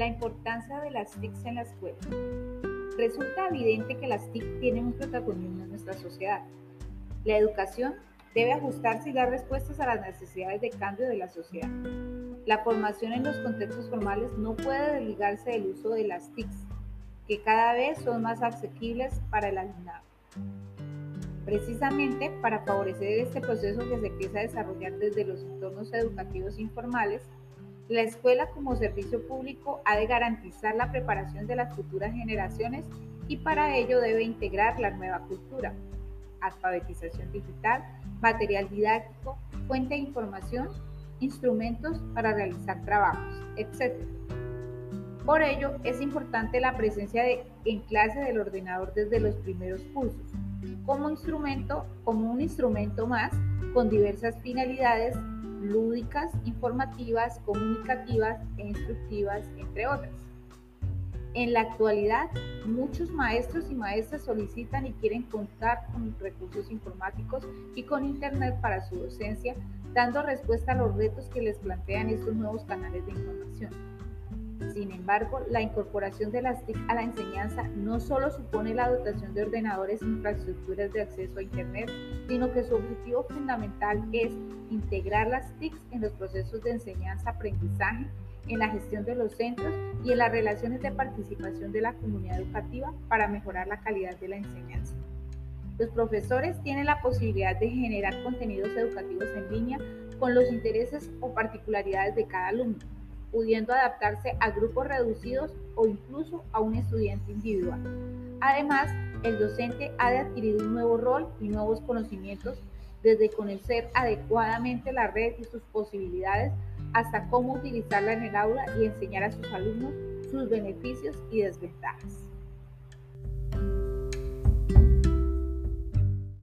importancia de las TICs en la escuela. Resulta evidente que las TIC tienen un protagonismo en nuestra sociedad. La educación debe ajustarse y dar respuestas a las necesidades de cambio de la sociedad. La formación en los contextos formales no puede desligarse del uso de las TICs, que cada vez son más asequibles para el alumnado. Precisamente para favorecer este proceso que se empieza a desarrollar desde los entornos educativos informales, la escuela como servicio público ha de garantizar la preparación de las futuras generaciones y para ello debe integrar la nueva cultura, alfabetización digital, material didáctico, fuente de información, instrumentos para realizar trabajos, etc. Por ello, es importante la presencia de, en clase del ordenador desde los primeros cursos, como instrumento, como un instrumento más con diversas finalidades lúdicas, informativas, comunicativas e instructivas, entre otras. En la actualidad, muchos maestros y maestras solicitan y quieren contar con recursos informáticos y con Internet para su docencia, dando respuesta a los retos que les plantean estos nuevos canales de información. Sin embargo, la incorporación de las TIC a la enseñanza no solo supone la dotación de ordenadores e infraestructuras de acceso a Internet, sino que su objetivo fundamental es integrar las TIC en los procesos de enseñanza-aprendizaje, en la gestión de los centros y en las relaciones de participación de la comunidad educativa para mejorar la calidad de la enseñanza. Los profesores tienen la posibilidad de generar contenidos educativos en línea con los intereses o particularidades de cada alumno pudiendo adaptarse a grupos reducidos o incluso a un estudiante individual. Además, el docente ha de adquirir un nuevo rol y nuevos conocimientos desde conocer adecuadamente la red y sus posibilidades hasta cómo utilizarla en el aula y enseñar a sus alumnos sus beneficios y desventajas.